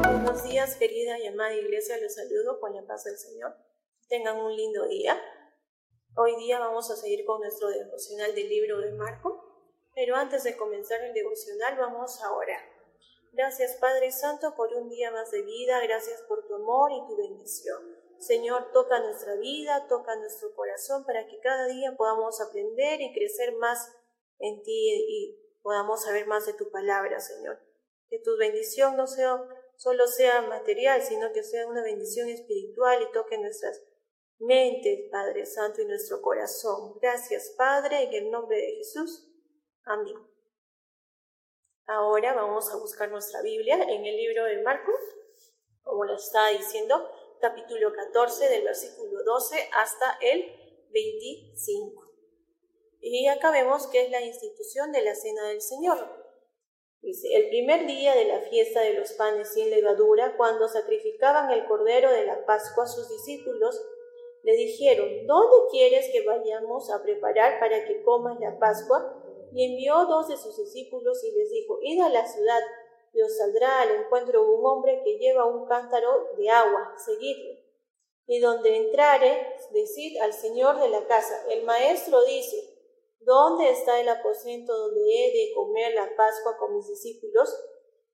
Buenos días, querida y amada iglesia, los saludo con la paz del Señor. Tengan un lindo día. Hoy día vamos a seguir con nuestro devocional del libro de Marco, pero antes de comenzar el devocional vamos a orar. Gracias Padre Santo por un día más de vida, gracias por tu amor y tu bendición. Señor, toca nuestra vida, toca nuestro corazón para que cada día podamos aprender y crecer más en ti y podamos saber más de tu palabra, Señor. Que tu bendición no sea, solo sea material, sino que sea una bendición espiritual y toque nuestras mentes, Padre Santo, y nuestro corazón. Gracias, Padre, en el nombre de Jesús. Amén. Ahora vamos a buscar nuestra Biblia en el libro de Marcos, como lo está diciendo, capítulo 14, del versículo 12 hasta el 25. Y acá vemos que es la institución de la Cena del Señor. Dice, el primer día de la fiesta de los panes sin levadura, cuando sacrificaban el cordero de la Pascua, sus discípulos le dijeron, ¿dónde quieres que vayamos a preparar para que comas la Pascua? Y envió dos de sus discípulos y les dijo, id a la ciudad y os saldrá al encuentro un hombre que lleva un cántaro de agua, seguidle. Y donde entrare, decid al señor de la casa, el maestro dice, ¿dónde está el aposento donde he de comer la Pascua con mis discípulos?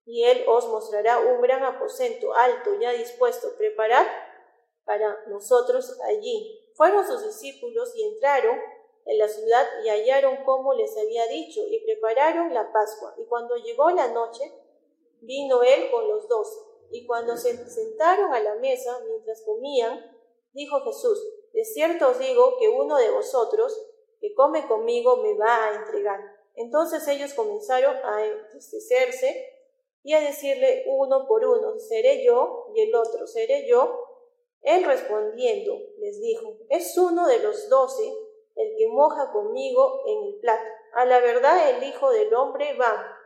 Y él os mostrará un gran aposento alto, ya dispuesto, preparar para nosotros allí. Fueron sus discípulos y entraron en la ciudad y hallaron como les había dicho y prepararon la Pascua. Y cuando llegó la noche, vino él con los doce. Y cuando se sentaron a la mesa mientras comían, dijo Jesús, de cierto os digo que uno de vosotros que come conmigo me va a entregar. Entonces ellos comenzaron a entristecerse y a decirle uno por uno, seré yo, y el otro, seré yo. Él respondiendo les dijo, es uno de los doce el que moja conmigo en el plato. A la verdad el Hijo del Hombre va,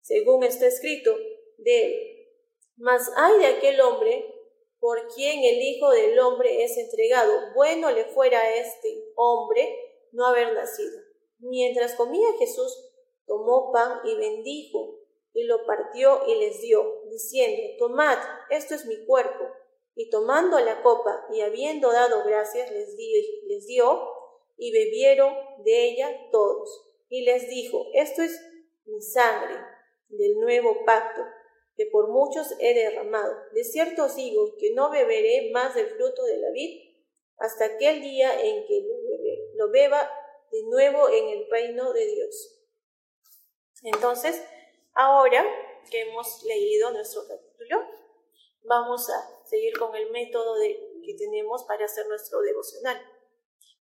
según está escrito de él. Mas hay de aquel hombre por quien el Hijo del Hombre es entregado. Bueno le fuera a este hombre no haber nacido. Mientras comía Jesús, tomó pan y bendijo, y lo partió y les dio, diciendo, Tomad, esto es mi cuerpo. Y tomando la copa y habiendo dado gracias, les dio, les dio y bebieron de ella todos. Y les dijo, esto es mi sangre del nuevo pacto, que por muchos he derramado. De cierto os digo que no beberé más del fruto de la vid hasta aquel día en que lo beba de nuevo en el reino de Dios. Entonces, ahora que hemos leído nuestro capítulo, vamos a seguir con el método que tenemos para hacer nuestro devocional,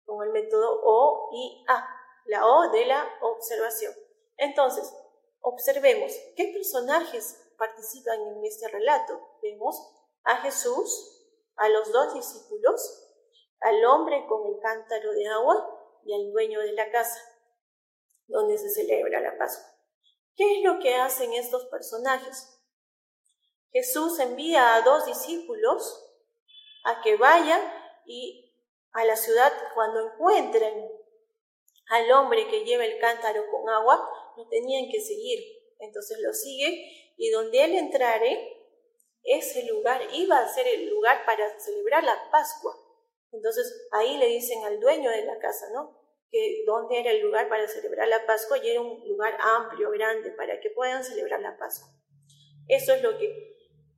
con el método O y A, la O de la observación. Entonces, observemos qué personajes participan en este relato. Vemos a Jesús, a los dos discípulos, al hombre con el cántaro de agua y al dueño de la casa, donde se celebra la Pascua. ¿Qué es lo que hacen estos personajes? Jesús envía a dos discípulos a que vayan y a la ciudad cuando encuentren al hombre que lleva el cántaro con agua, lo tenían que seguir. Entonces lo sigue y donde él entrare, ese lugar iba a ser el lugar para celebrar la Pascua. Entonces ahí le dicen al dueño de la casa, ¿no? Que dónde era el lugar para celebrar la Pascua y era un lugar amplio, grande, para que puedan celebrar la Pascua. Eso es lo que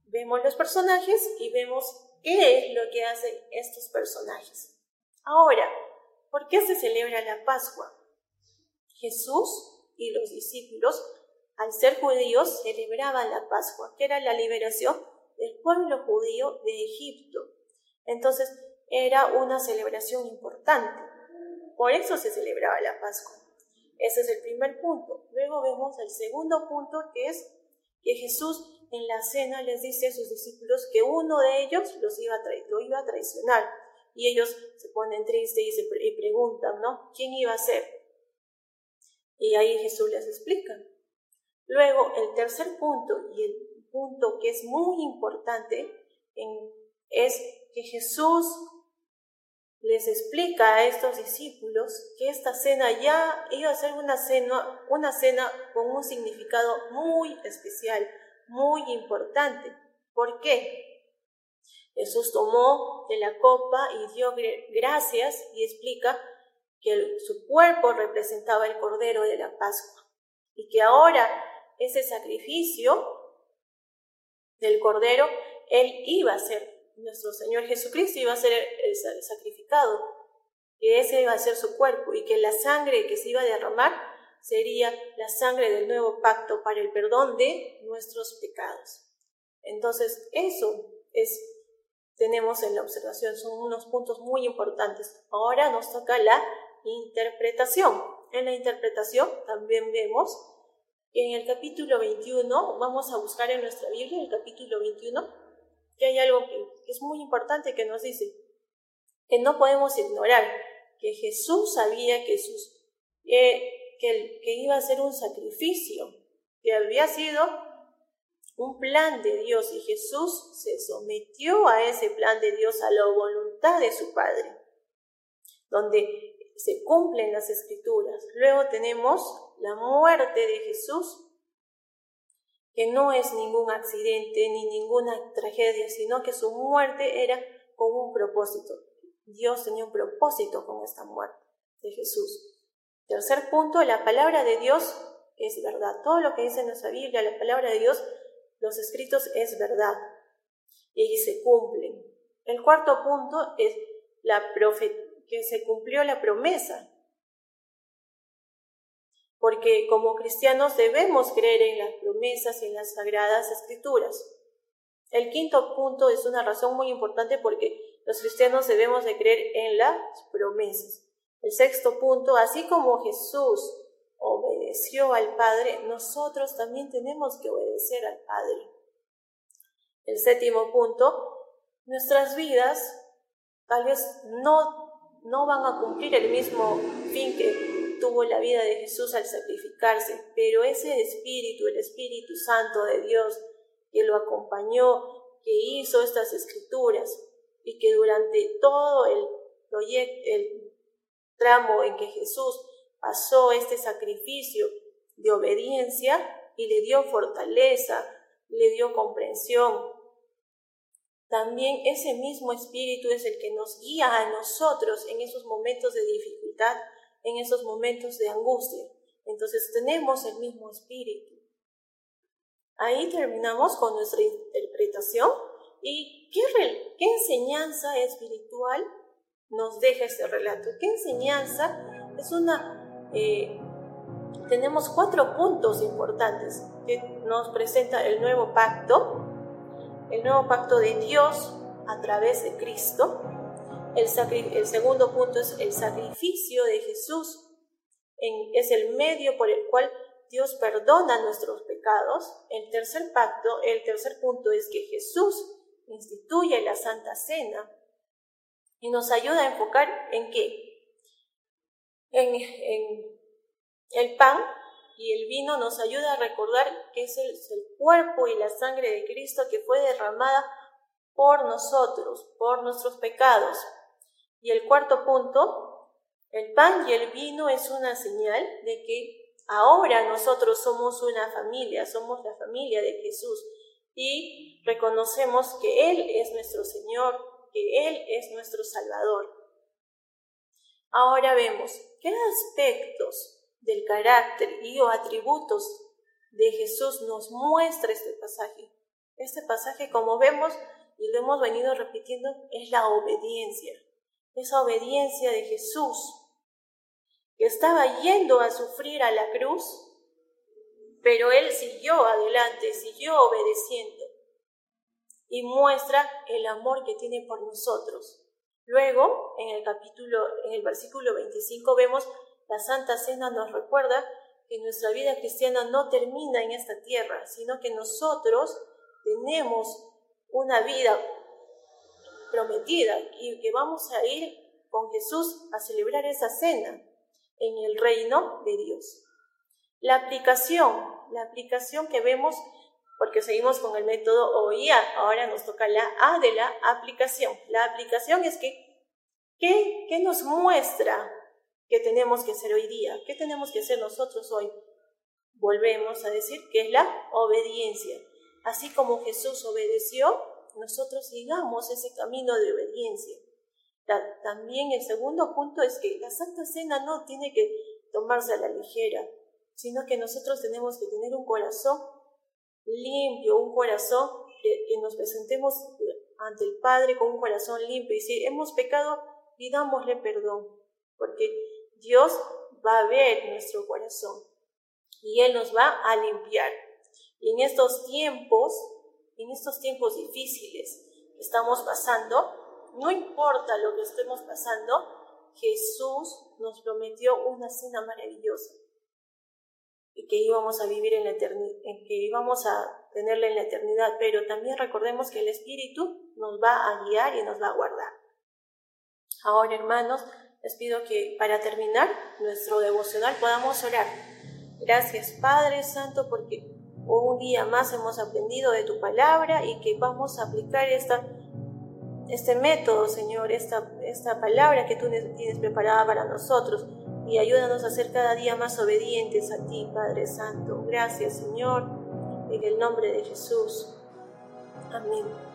vemos los personajes y vemos qué es lo que hacen estos personajes. Ahora, ¿por qué se celebra la Pascua? Jesús y los discípulos, al ser judíos, celebraban la Pascua, que era la liberación del pueblo judío de Egipto. Entonces, era una celebración importante. Por eso se celebraba la Pascua. Ese es el primer punto. Luego vemos el segundo punto, que es que Jesús en la cena les dice a sus discípulos que uno de ellos los iba a lo iba a traicionar. Y ellos se ponen tristes y, y preguntan, ¿no? ¿Quién iba a ser? Y ahí Jesús les explica. Luego, el tercer punto, y el punto que es muy importante, es que Jesús les explica a estos discípulos que esta cena ya iba a ser una cena, una cena con un significado muy especial, muy importante. ¿Por qué? Jesús tomó de la copa y dio gracias y explica que su cuerpo representaba el Cordero de la Pascua y que ahora ese sacrificio del Cordero, Él iba a ser, nuestro Señor Jesucristo iba a ser sacrificado, que ese iba a ser su cuerpo y que la sangre que se iba a derramar sería la sangre del nuevo pacto para el perdón de nuestros pecados. Entonces, eso es tenemos en la observación, son unos puntos muy importantes. Ahora nos toca la interpretación. En la interpretación también vemos en el capítulo 21, vamos a buscar en nuestra Biblia el capítulo 21, que hay algo que, es muy importante que nos dice, que no podemos ignorar, que Jesús sabía que, sus, que, que iba a ser un sacrificio, que había sido un plan de Dios y Jesús se sometió a ese plan de Dios, a la voluntad de su Padre, donde se cumplen las escrituras. Luego tenemos la muerte de Jesús, que no es ningún accidente ni ninguna tragedia, sino que su muerte era con un propósito. Dios tenía un propósito con esta muerte de Jesús. Tercer punto, la palabra de Dios es verdad. Todo lo que dice nuestra Biblia, la palabra de Dios, los escritos es verdad y se cumplen. El cuarto punto es la profecía que se cumplió la promesa. Porque como cristianos debemos creer en las promesas y en las sagradas escrituras. El quinto punto es una razón muy importante porque los cristianos debemos de creer en las promesas. El sexto punto, así como Jesús obedeció al Padre, nosotros también tenemos que obedecer al Padre. El séptimo punto, nuestras vidas tal vez no no van a cumplir el mismo fin que tuvo la vida de Jesús al sacrificarse, pero ese espíritu, el Espíritu Santo de Dios, que lo acompañó, que hizo estas escrituras y que durante todo el tramo en que Jesús pasó este sacrificio de obediencia y le dio fortaleza, le dio comprensión, también ese mismo espíritu es el que nos guía a nosotros en esos momentos de dificultad, en esos momentos de angustia. Entonces tenemos el mismo espíritu. Ahí terminamos con nuestra interpretación y qué, enseñanza espiritual nos deja este relato. ¿Qué enseñanza? Es una... Eh, tenemos cuatro puntos importantes que nos presenta el nuevo pacto el nuevo pacto de Dios a través de Cristo. El, segundo punto es el sacrificio de Jesús. es el medio por el cual Dios perdona nuestros pecados. El tercer pacto, el tercer punto es que Jesús instituye la Santa Cena y nos ayuda a enfocar en qué? En el pan y el vino nos ayuda a recordar que es el, cuerpo y la sangre de Cristo que fue derramada por nosotros, por nuestros pecados. Y el cuarto punto, el pan y el vino es una señal de que ahora nosotros somos una familia, somos la familia de Jesús y reconocemos que Él es nuestro Señor, que Él es nuestro Salvador. Ahora vemos qué aspectos del carácter y o atributos de Jesús nos muestra este pasaje. Este pasaje, como vemos y lo hemos venido repitiendo, es la obediencia. Esa obediencia de Jesús, que estaba yendo a sufrir a la cruz, pero él siguió adelante, siguió obedeciendo y muestra el amor que tiene por nosotros. Luego, en el capítulo, en el versículo 25 vemos la Santa Cena nos recuerda que nuestra vida cristiana no termina en esta tierra, sino que nosotros tenemos una vida prometida y que vamos a ir con Jesús a celebrar esa cena en el reino de Dios. La aplicación, la aplicación que vemos, porque seguimos con el método OIA, ahora nos toca la A de la aplicación. La aplicación es que ¿Qué, ¿Qué nos muestra que tenemos que hacer hoy día? ¿Qué tenemos que hacer nosotros hoy? Volvemos a decir que es la obediencia. Así como Jesús obedeció, nosotros sigamos ese camino de obediencia. También el segundo punto es que la Santa Cena no tiene que tomarse a la ligera, sino que nosotros tenemos que tener un corazón limpio, un corazón que, nos presentemos ante el Padre con un corazón limpio. Y si hemos pecado, pidámosle perdón, porque Dios va a ver nuestro corazón y Él nos va a limpiar. Y en estos tiempos, en estos tiempos difíciles que estamos pasando, no importa lo que estemos pasando, Jesús nos prometió una cena maravillosa y que íbamos a vivir en la eternidad, que íbamos a tenerla en la eternidad, pero también recordemos que el Espíritu nos va a guiar y nos va a guardar. Ahora, hermanos, les pido que para terminar nuestro devocional podamos orar. Gracias, Padre Santo, porque un día más hemos aprendido de tu palabra y que vamos a aplicar esta, este método, Señor, esta, esta palabra que tú tienes preparada para nosotros y ayúdanos a ser cada día más obedientes a ti, Padre Santo. Gracias, Señor, en el nombre de Jesús. Amén.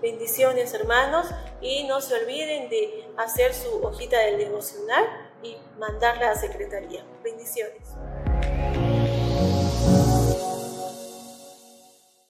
Bendiciones, hermanos, y no se olviden de hacer su hojita del devocional y mandarla a secretaría. Bendiciones.